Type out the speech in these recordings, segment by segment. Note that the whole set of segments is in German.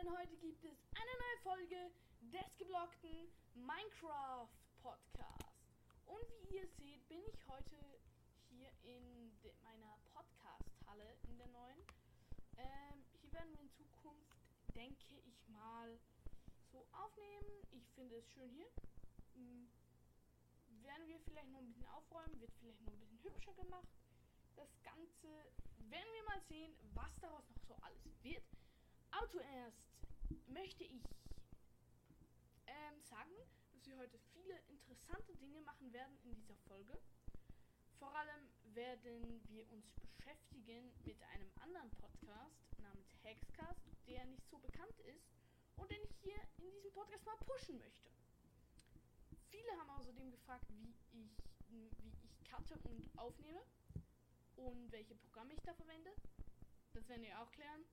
denn heute gibt es eine neue Folge des geblockten Minecraft Podcast. Und wie ihr seht, bin ich heute hier in meiner Podcast-Halle in der neuen. Ähm, hier werden wir in Zukunft, denke ich mal, so aufnehmen. Ich finde es schön hier. Hm, werden wir vielleicht noch ein bisschen aufräumen, wird vielleicht noch ein bisschen hübscher gemacht. Das Ganze werden wir mal sehen, was daraus noch so alles wird. Aber zuerst möchte ich ähm, sagen, dass wir heute viele interessante Dinge machen werden in dieser Folge. Vor allem werden wir uns beschäftigen mit einem anderen Podcast namens Hexcast, der nicht so bekannt ist und den ich hier in diesem Podcast mal pushen möchte. Viele haben außerdem gefragt, wie ich, wie ich cutte und aufnehme und welche Programme ich da verwende. Das werden wir auch klären.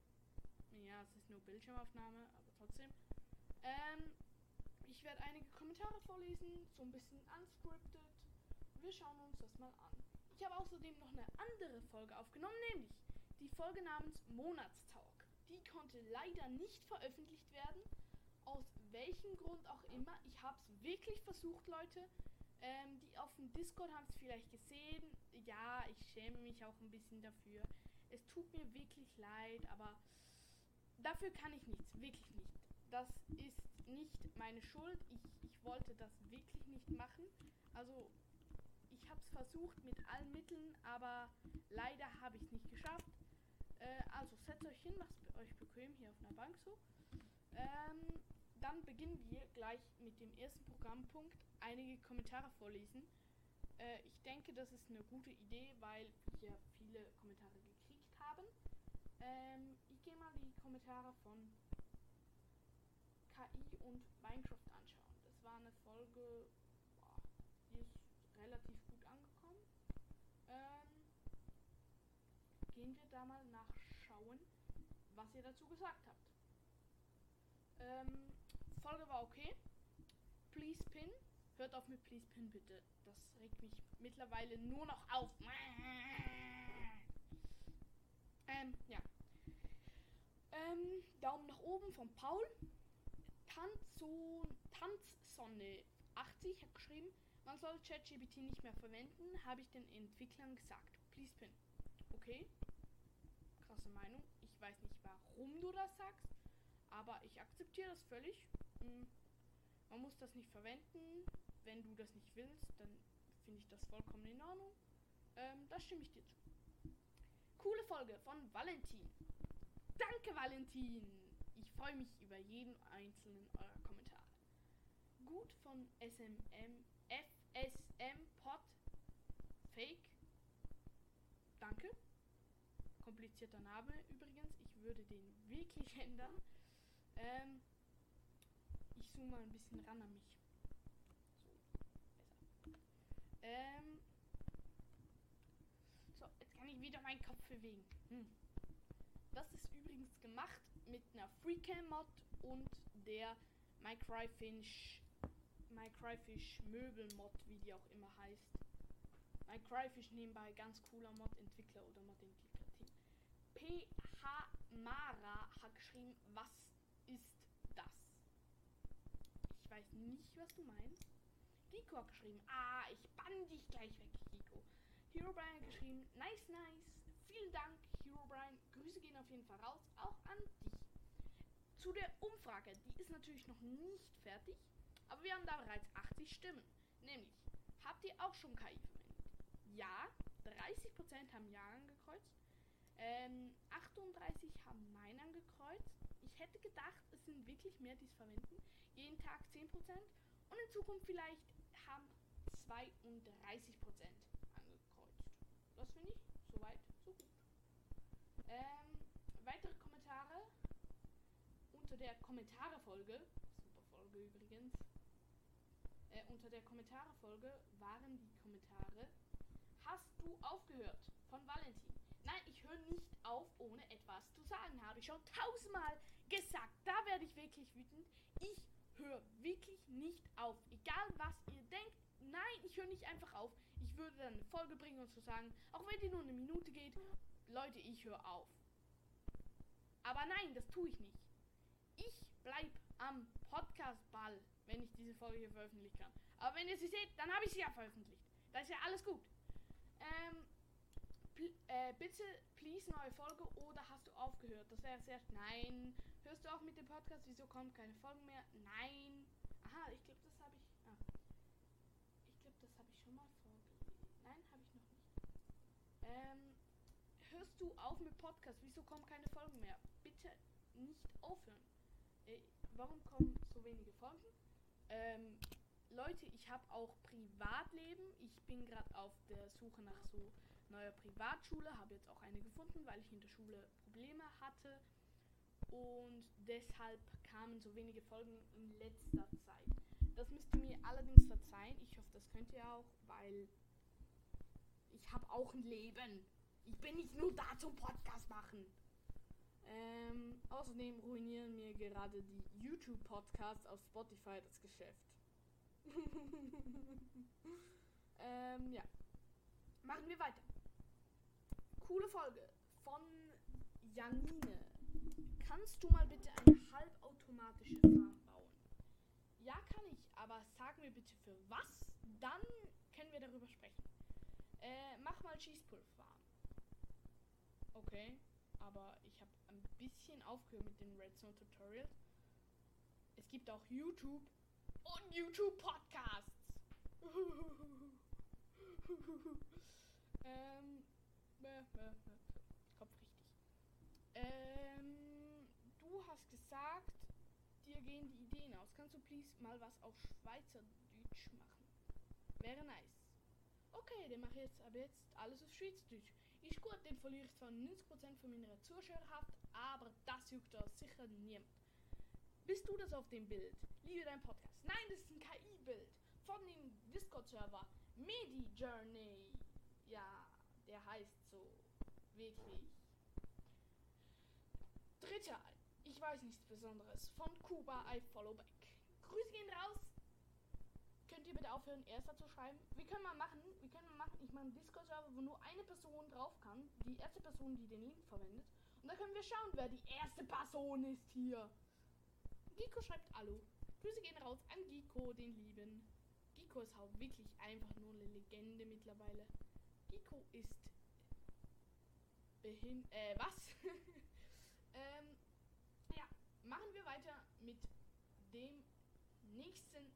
Ja, es ist nur Bildschirmaufnahme, aber trotzdem. Ähm, ich werde einige Kommentare vorlesen, so ein bisschen unscripted. Wir schauen uns das mal an. Ich habe außerdem noch eine andere Folge aufgenommen, nämlich die Folge namens Monatstalk. Die konnte leider nicht veröffentlicht werden. Aus welchem Grund auch immer. Ich habe es wirklich versucht, Leute. Ähm, die auf dem Discord haben es vielleicht gesehen. Ja, ich schäme mich auch ein bisschen dafür. Es tut mir wirklich leid, aber dafür kann ich nichts, wirklich nicht. Das ist nicht meine Schuld. Ich, ich wollte das wirklich nicht machen. Also, ich habe es versucht mit allen Mitteln, aber leider habe ich es nicht geschafft. Äh, also, setzt euch hin, macht euch bequem hier auf einer Bank so. Ähm, dann beginnen wir gleich mit dem ersten Programmpunkt. Einige Kommentare vorlesen. Äh, ich denke, das ist eine gute Idee, weil wir viele Kommentare gekriegt haben. Ähm, gehe mal die Kommentare von KI und Minecraft anschauen. Das war eine Folge, boah, die ist relativ gut angekommen. Ähm, gehen wir da mal nachschauen, was ihr dazu gesagt habt. Ähm, Folge war okay. Please Pin. Hört auf mit Please Pin bitte. Das regt mich mittlerweile nur noch auf. Ähm, ja. Ähm, Daumen nach oben von Paul. Tanzson, Tanzsonne 80 hat geschrieben, man soll ChatGPT nicht mehr verwenden, habe ich den Entwicklern gesagt. Please pin. Okay. Krasse Meinung. Ich weiß nicht, warum du das sagst, aber ich akzeptiere das völlig. Hm. Man muss das nicht verwenden. Wenn du das nicht willst, dann finde ich das vollkommen in Ordnung. Ähm, da stimme ich dir zu. Coole Folge von Valentin. Danke, Valentin. Ich freue mich über jeden einzelnen eurer Kommentare. Gut von SMM, FSM Pod Fake. Danke. Komplizierter Name übrigens. Ich würde den wirklich ändern. Ähm, ich zoome mal ein bisschen ran an mich. So, besser. Ähm, so, jetzt kann ich wieder meinen Kopf bewegen. Hm. Das ist übrigens gemacht mit einer Freecam-Mod und der MyCryfish MyCryfish Möbel-Mod, wie die auch immer heißt. MyCryfish nebenbei ganz cooler Mod-Entwickler oder Mod-Entwickler-Team. PH Mara hat geschrieben, was ist das? Ich weiß nicht, was du meinst. Giko hat geschrieben, ah, ich bann dich gleich weg, Giko. Hero Brian geschrieben, nice, nice. Vielen Dank, Hero Brian. Grüße gehen auf jeden Fall raus, auch an dich. Zu der Umfrage, die ist natürlich noch nicht fertig, aber wir haben da bereits 80 Stimmen. Nämlich, habt ihr auch schon KI verwendet? Ja, 30% haben Ja angekreuzt. Ähm, 38 haben Nein angekreuzt. Ich hätte gedacht, es sind wirklich mehr, die es verwenden. Jeden Tag 10%. Und in Zukunft vielleicht haben 32% angekreuzt. Das finde ich soweit so gut. Ähm, weitere Kommentare unter der Kommentare-Folge, super Folge übrigens, äh, unter der Kommentare-Folge waren die Kommentare, hast du aufgehört von Valentin? Nein, ich höre nicht auf, ohne etwas zu sagen, habe ich schon tausendmal gesagt. Da werde ich wirklich wütend. Ich höre wirklich nicht auf. Egal was ihr denkt, nein, ich höre nicht einfach auf. Ich würde dann eine Folge bringen und zu so sagen, auch wenn die nur eine Minute geht, Leute, ich höre auf. Aber nein, das tue ich nicht. ich bleib am Podcast-Ball, wenn ich diese Folge hier veröffentlichen kann. Aber wenn ihr sie seht, dann habe ich sie ja veröffentlicht. Da ist ja alles gut. Ähm, pl äh, bitte, please, neue Folge oder hast du aufgehört? Das wäre sehr. Nein. Hörst du auch mit dem Podcast? Wieso kommt keine Folgen mehr? Nein. Aha, ich glaube, das habe ich. Ah. Ich glaube, das habe ich schon mal vorgelesen. Nein, habe ich noch nicht. Ähm, hörst du auf mit Podcast? Wieso kommen keine Folgen mehr? Bitte nicht aufhören. Äh, warum kommen so wenige Folgen? Ähm, Leute, ich habe auch Privatleben. Ich bin gerade auf der Suche nach so neuer Privatschule, habe jetzt auch eine gefunden, weil ich in der Schule Probleme hatte. Und deshalb kamen so wenige Folgen in letzter Zeit. Das müsst ihr mir allerdings verzeihen. Ich hoffe, das könnt ihr auch, weil ich habe auch ein Leben. Ich bin nicht nur da zum Podcast machen. Ähm, außerdem ruinieren mir gerade die YouTube-Podcasts auf Spotify das Geschäft. ähm, ja. Machen wir weiter. Coole Folge von Janine. Kannst du mal bitte eine halbautomatische Farm bauen? Ja, kann ich, aber sag mir bitte für was, dann können wir darüber sprechen. Äh, mach mal Schießpulverfarm. Okay, aber ich habe ein bisschen aufgehört mit den Redstone Tutorials. Es gibt auch YouTube und YouTube Podcasts. ähm, äh, äh, Kopf richtig. Ähm, du hast gesagt, dir gehen die Ideen aus. Kannst du please mal was auf Schweizerdeutsch machen? Wäre nice. Okay, dann mache ich jetzt aber jetzt alles auf Schweizerdeutsch. Ist gut, den verliere ich zwar 90% von meiner Zuschauerhaft, aber das juckt da sicher niemand. Bist du das auf dem Bild? Liebe dein Podcast. Nein, das ist ein KI-Bild von dem Discord-Server Medi Journey. Ja, der heißt so. Wirklich. Dritter, ich weiß nichts Besonderes. Von Kuba, I follow back. Grüße gehen raus. Ihr bitte aufhören, Erster zu schreiben? Wie können wir machen? Wie können wir machen? Ich mache einen Discord-Server, wo nur eine Person drauf kann. Die erste Person, die den Link verwendet. Und dann können wir schauen, wer die erste Person ist hier. Giko schreibt Hallo. Grüße gehen raus an Giko, den Lieben. Giko ist auch wirklich einfach nur eine Legende mittlerweile. Giko ist behin... Äh, was? ähm, ja, machen wir weiter mit dem nächsten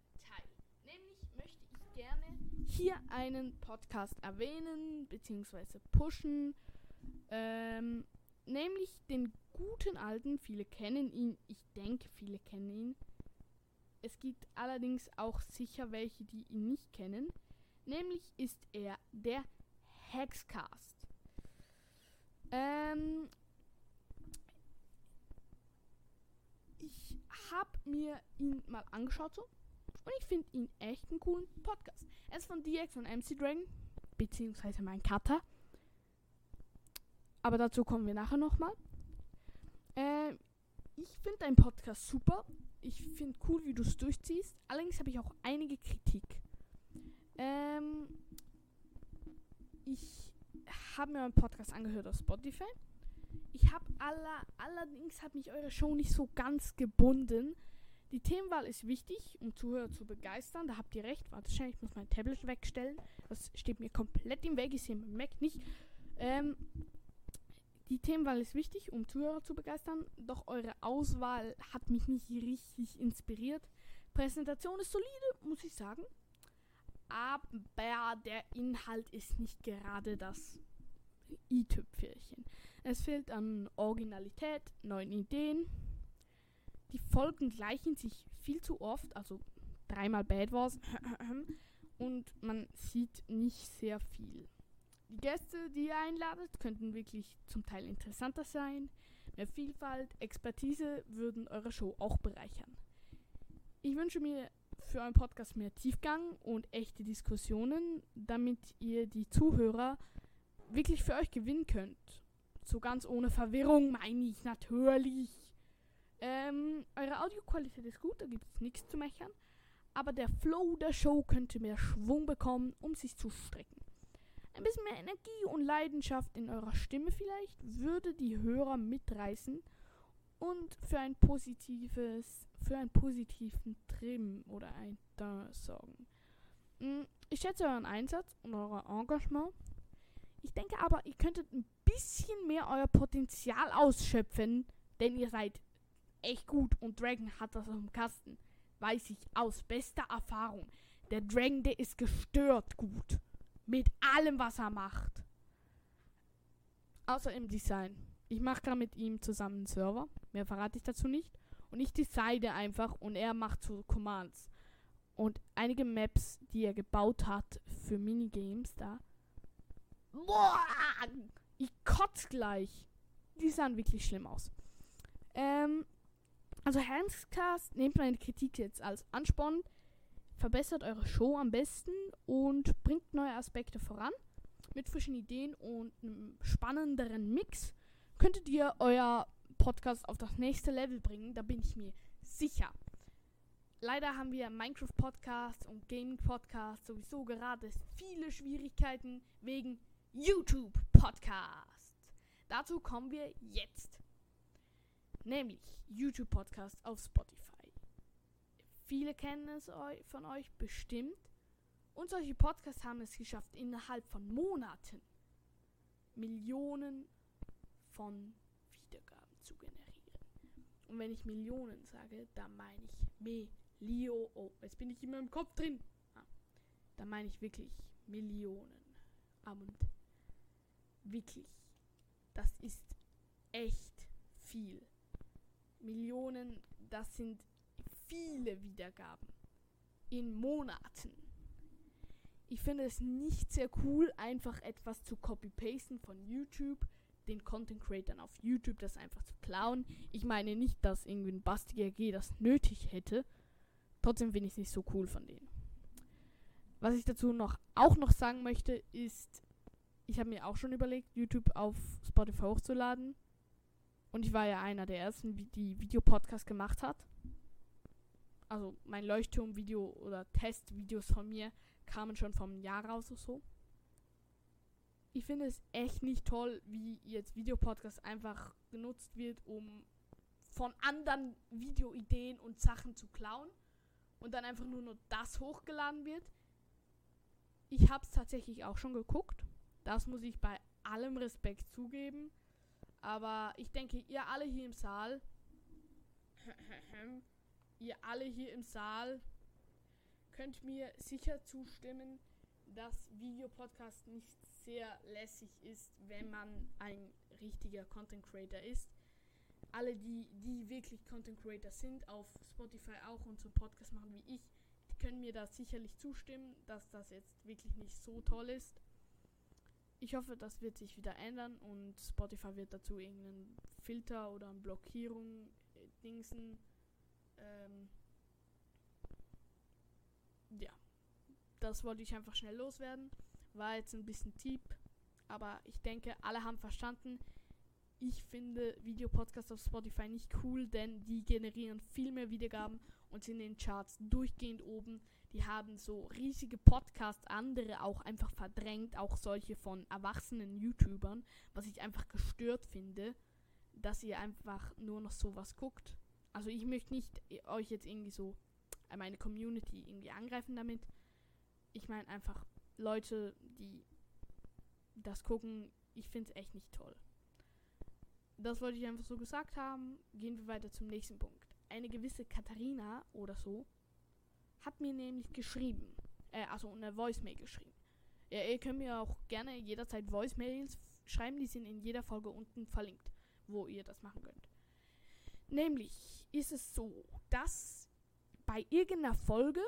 möchte ich gerne hier einen Podcast erwähnen, beziehungsweise pushen. Ähm, nämlich den guten alten, viele kennen ihn, ich denke, viele kennen ihn. Es gibt allerdings auch sicher welche, die ihn nicht kennen. Nämlich ist er der Hexcast. Ähm, ich habe mir ihn mal angeschaut so und ich finde ihn echt einen coolen Podcast. Er ist von DX und MC Dragon, beziehungsweise mein Cutter. Aber dazu kommen wir nachher nochmal. Äh, ich finde deinen Podcast super. Ich finde cool, wie du es durchziehst. Allerdings habe ich auch einige Kritik. Ähm, ich habe mir meinen Podcast angehört auf Spotify. Ich habe aller, allerdings hat mich eure Show nicht so ganz gebunden. Die Themenwahl ist wichtig, um Zuhörer zu begeistern. Da habt ihr recht. Warte schnell, ich muss mein Tablet wegstellen. Das steht mir komplett im Weg. Ich sehe mein Mac nicht. Ähm, die Themenwahl ist wichtig, um Zuhörer zu begeistern, doch eure Auswahl hat mich nicht richtig inspiriert. Präsentation ist solide, muss ich sagen. Aber der Inhalt ist nicht gerade das i-Tüpfelchen. Es fehlt an Originalität, neuen Ideen. Die Folgen gleichen sich viel zu oft, also dreimal Bad Wars. und man sieht nicht sehr viel. Die Gäste, die ihr einladet, könnten wirklich zum Teil interessanter sein. Mehr Vielfalt, Expertise würden eure Show auch bereichern. Ich wünsche mir für euren Podcast mehr Tiefgang und echte Diskussionen, damit ihr die Zuhörer wirklich für euch gewinnen könnt. So ganz ohne Verwirrung meine ich natürlich. Ähm, eure Audioqualität ist gut, da gibt es nichts zu meckern. Aber der Flow der Show könnte mehr Schwung bekommen, um sich zu strecken. Ein bisschen mehr Energie und Leidenschaft in eurer Stimme vielleicht würde die Hörer mitreißen und für ein positives, für einen positiven Trim oder ein Teint sorgen. Mm, ich schätze euren Einsatz und euer Engagement. Ich denke aber, ihr könntet ein bisschen mehr euer Potenzial ausschöpfen, denn ihr seid echt gut und Dragon hat das dem Kasten. Weiß ich aus bester Erfahrung. Der Dragon, der ist gestört gut. Mit allem, was er macht. Außer im Design. Ich mache gerade mit ihm zusammen einen Server. Mehr verrate ich dazu nicht. Und ich designe einfach und er macht so Commands. Und einige Maps, die er gebaut hat für Minigames da. Boah! Ich kotz gleich. Die sahen wirklich schlimm aus. Ähm, also Handscast, nehmt meine Kritik jetzt als Ansporn, verbessert eure Show am besten und bringt neue Aspekte voran. Mit frischen Ideen und einem spannenderen Mix könntet ihr euer Podcast auf das nächste Level bringen, da bin ich mir sicher. Leider haben wir Minecraft Podcast und Gaming Podcast sowieso gerade viele Schwierigkeiten wegen YouTube Podcast. Dazu kommen wir jetzt. Nämlich YouTube Podcast auf Spotify. Viele kennen es von euch bestimmt. Und solche Podcasts haben es geschafft, innerhalb von Monaten Millionen von Wiedergaben zu generieren. Und wenn ich Millionen sage, dann meine ich Melio. Oh, jetzt bin ich in meinem Kopf drin. Ah, da meine ich wirklich Millionen. Und wirklich, das ist echt viel. Millionen, das sind viele Wiedergaben in Monaten. Ich finde es nicht sehr cool, einfach etwas zu copy-pasten von YouTube, den Content Creatern auf YouTube das einfach zu klauen. Ich meine nicht, dass irgendwie ein Bastiger G das nötig hätte. Trotzdem finde ich es nicht so cool von denen. Was ich dazu noch auch noch sagen möchte, ist, ich habe mir auch schon überlegt, YouTube auf Spotify hochzuladen. Und ich war ja einer der ersten, die Videopodcast gemacht hat. Also mein Leuchtturm-Video oder Testvideos von mir kamen schon vom Jahr raus oder so. Ich finde es echt nicht toll, wie jetzt Videopodcast einfach genutzt wird, um von anderen Videoideen und Sachen zu klauen und dann einfach nur noch das hochgeladen wird. Ich habe es tatsächlich auch schon geguckt. Das muss ich bei allem Respekt zugeben. Aber ich denke, ihr alle hier im Saal, ihr alle hier im Saal könnt mir sicher zustimmen, dass Videopodcast nicht sehr lässig ist, wenn man ein richtiger Content Creator ist. Alle, die, die wirklich Content Creator sind, auf Spotify auch und so Podcast machen wie ich, die können mir da sicherlich zustimmen, dass das jetzt wirklich nicht so toll ist ich hoffe, das wird sich wieder ändern und Spotify wird dazu irgendeinen Filter oder eine Blockierung äh, dingsen. Ähm, ja, das wollte ich einfach schnell loswerden. War jetzt ein bisschen deep, aber ich denke, alle haben verstanden. Ich finde Videopodcasts auf Spotify nicht cool, denn die generieren viel mehr Wiedergaben und sind in den Charts durchgehend oben. Die haben so riesige Podcasts, andere auch einfach verdrängt, auch solche von erwachsenen YouTubern, was ich einfach gestört finde, dass ihr einfach nur noch sowas guckt. Also ich möchte nicht euch jetzt irgendwie so äh, meine Community irgendwie angreifen damit. Ich meine einfach Leute, die das gucken, ich finde es echt nicht toll. Das wollte ich einfach so gesagt haben. Gehen wir weiter zum nächsten Punkt. Eine gewisse Katharina oder so hat mir nämlich geschrieben. Äh, also eine Voicemail geschrieben. Ja, ihr könnt mir auch gerne jederzeit Voicemails schreiben, die sind in jeder Folge unten verlinkt, wo ihr das machen könnt. Nämlich ist es so, dass bei irgendeiner Folge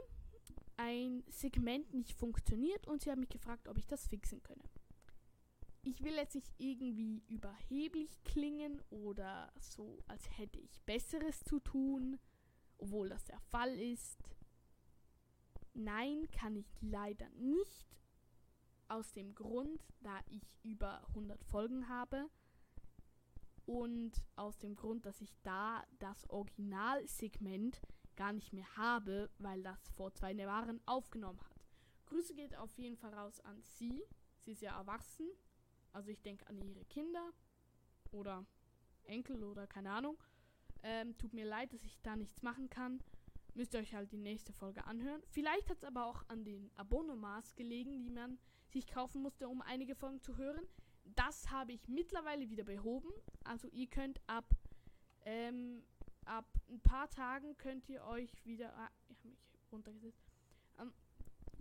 ein Segment nicht funktioniert und sie haben mich gefragt, ob ich das fixen könne. Ich will jetzt nicht irgendwie überheblich klingen oder so, als hätte ich Besseres zu tun, obwohl das der Fall ist. Nein, kann ich leider nicht. Aus dem Grund, da ich über 100 Folgen habe. Und aus dem Grund, dass ich da das Originalsegment gar nicht mehr habe, weil das vor zwei Jahren aufgenommen hat. Grüße geht auf jeden Fall raus an sie. Sie ist ja erwachsen. Also ich denke an ihre Kinder oder Enkel oder keine Ahnung. Ähm, tut mir leid, dass ich da nichts machen kann. Müsst ihr euch halt die nächste Folge anhören. Vielleicht hat es aber auch an den Abonnements gelegen, die man sich kaufen musste, um einige Folgen zu hören. Das habe ich mittlerweile wieder behoben. Also ihr könnt ab, ähm, ab ein paar Tagen könnt ihr euch wieder. Ah, ich habe mich runtergesetzt. Um,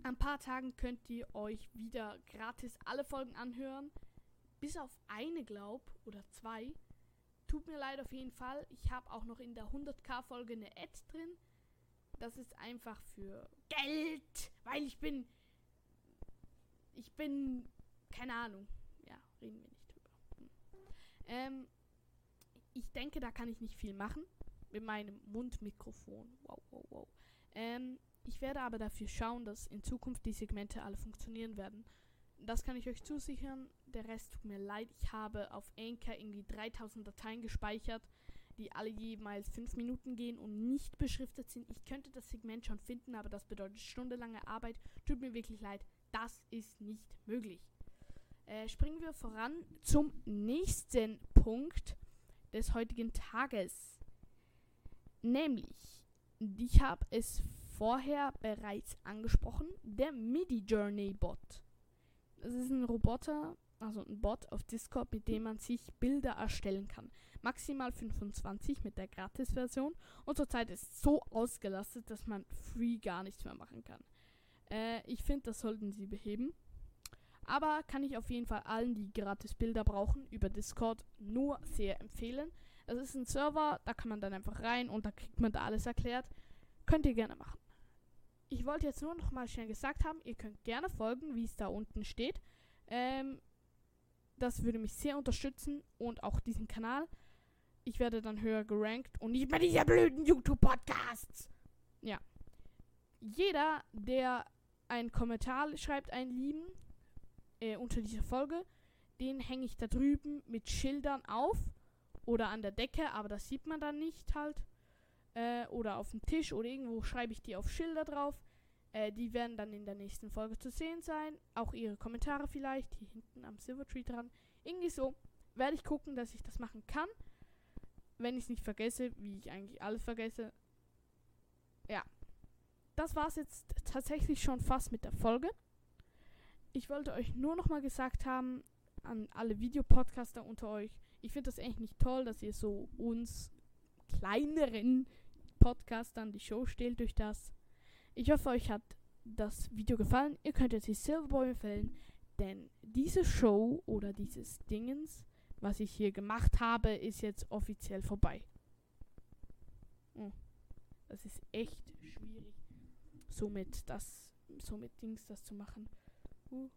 ein paar Tagen könnt ihr euch wieder gratis alle Folgen anhören. Bis auf eine, glaub, oder zwei. Tut mir leid auf jeden Fall. Ich habe auch noch in der 100k-Folge eine Ad drin. Das ist einfach für Geld, weil ich bin. Ich bin. Keine Ahnung. Ja, reden wir nicht drüber. Hm. Ähm, ich denke, da kann ich nicht viel machen. Mit meinem Mundmikrofon. Wow, wow, wow. Ähm, ich werde aber dafür schauen, dass in Zukunft die Segmente alle funktionieren werden. Das kann ich euch zusichern. Der Rest tut mir leid. Ich habe auf Anchor irgendwie 3000 Dateien gespeichert die alle jeweils fünf Minuten gehen und nicht beschriftet sind. Ich könnte das Segment schon finden, aber das bedeutet stundenlange Arbeit. Tut mir wirklich leid, das ist nicht möglich. Äh, springen wir voran zum nächsten Punkt des heutigen Tages. Nämlich, ich habe es vorher bereits angesprochen, der MIDI Journey Bot. Das ist ein Roboter, also ein Bot auf Discord, mit dem man sich Bilder erstellen kann. Maximal 25 mit der Gratis-Version und zurzeit ist es so ausgelastet, dass man free gar nichts mehr machen kann. Äh, ich finde, das sollten sie beheben. Aber kann ich auf jeden Fall allen, die gratis Bilder brauchen, über Discord nur sehr empfehlen. Es ist ein Server, da kann man dann einfach rein und da kriegt man da alles erklärt. Könnt ihr gerne machen. Ich wollte jetzt nur noch mal schnell gesagt haben, ihr könnt gerne folgen, wie es da unten steht. Ähm, das würde mich sehr unterstützen und auch diesen Kanal. Ich werde dann höher gerankt und nicht bei dieser blöden YouTube-Podcasts. Ja. Jeder, der einen Kommentar schreibt, einen lieben, äh, unter dieser Folge, den hänge ich da drüben mit Schildern auf oder an der Decke, aber das sieht man dann nicht halt. Äh, oder auf dem Tisch oder irgendwo schreibe ich die auf Schilder drauf. Äh, die werden dann in der nächsten Folge zu sehen sein. Auch ihre Kommentare vielleicht. Hier hinten am Silvertree dran. Irgendwie so. Werde ich gucken, dass ich das machen kann. Wenn ich es nicht vergesse, wie ich eigentlich alles vergesse. Ja. Das war es jetzt tatsächlich schon fast mit der Folge. Ich wollte euch nur noch mal gesagt haben, an alle Videopodcaster unter euch, ich finde das eigentlich nicht toll, dass ihr so uns kleineren Podcastern die Show stellt durch das. Ich hoffe, euch hat das Video gefallen. Ihr könnt jetzt die Silverbäume fällen, denn diese Show oder dieses Dingens, was ich hier gemacht habe, ist jetzt offiziell vorbei. Hm. Das ist echt schwierig, somit das, somit Dings das zu machen. Uh.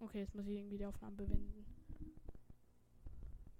Okay, jetzt muss ich irgendwie die Aufnahme bewenden.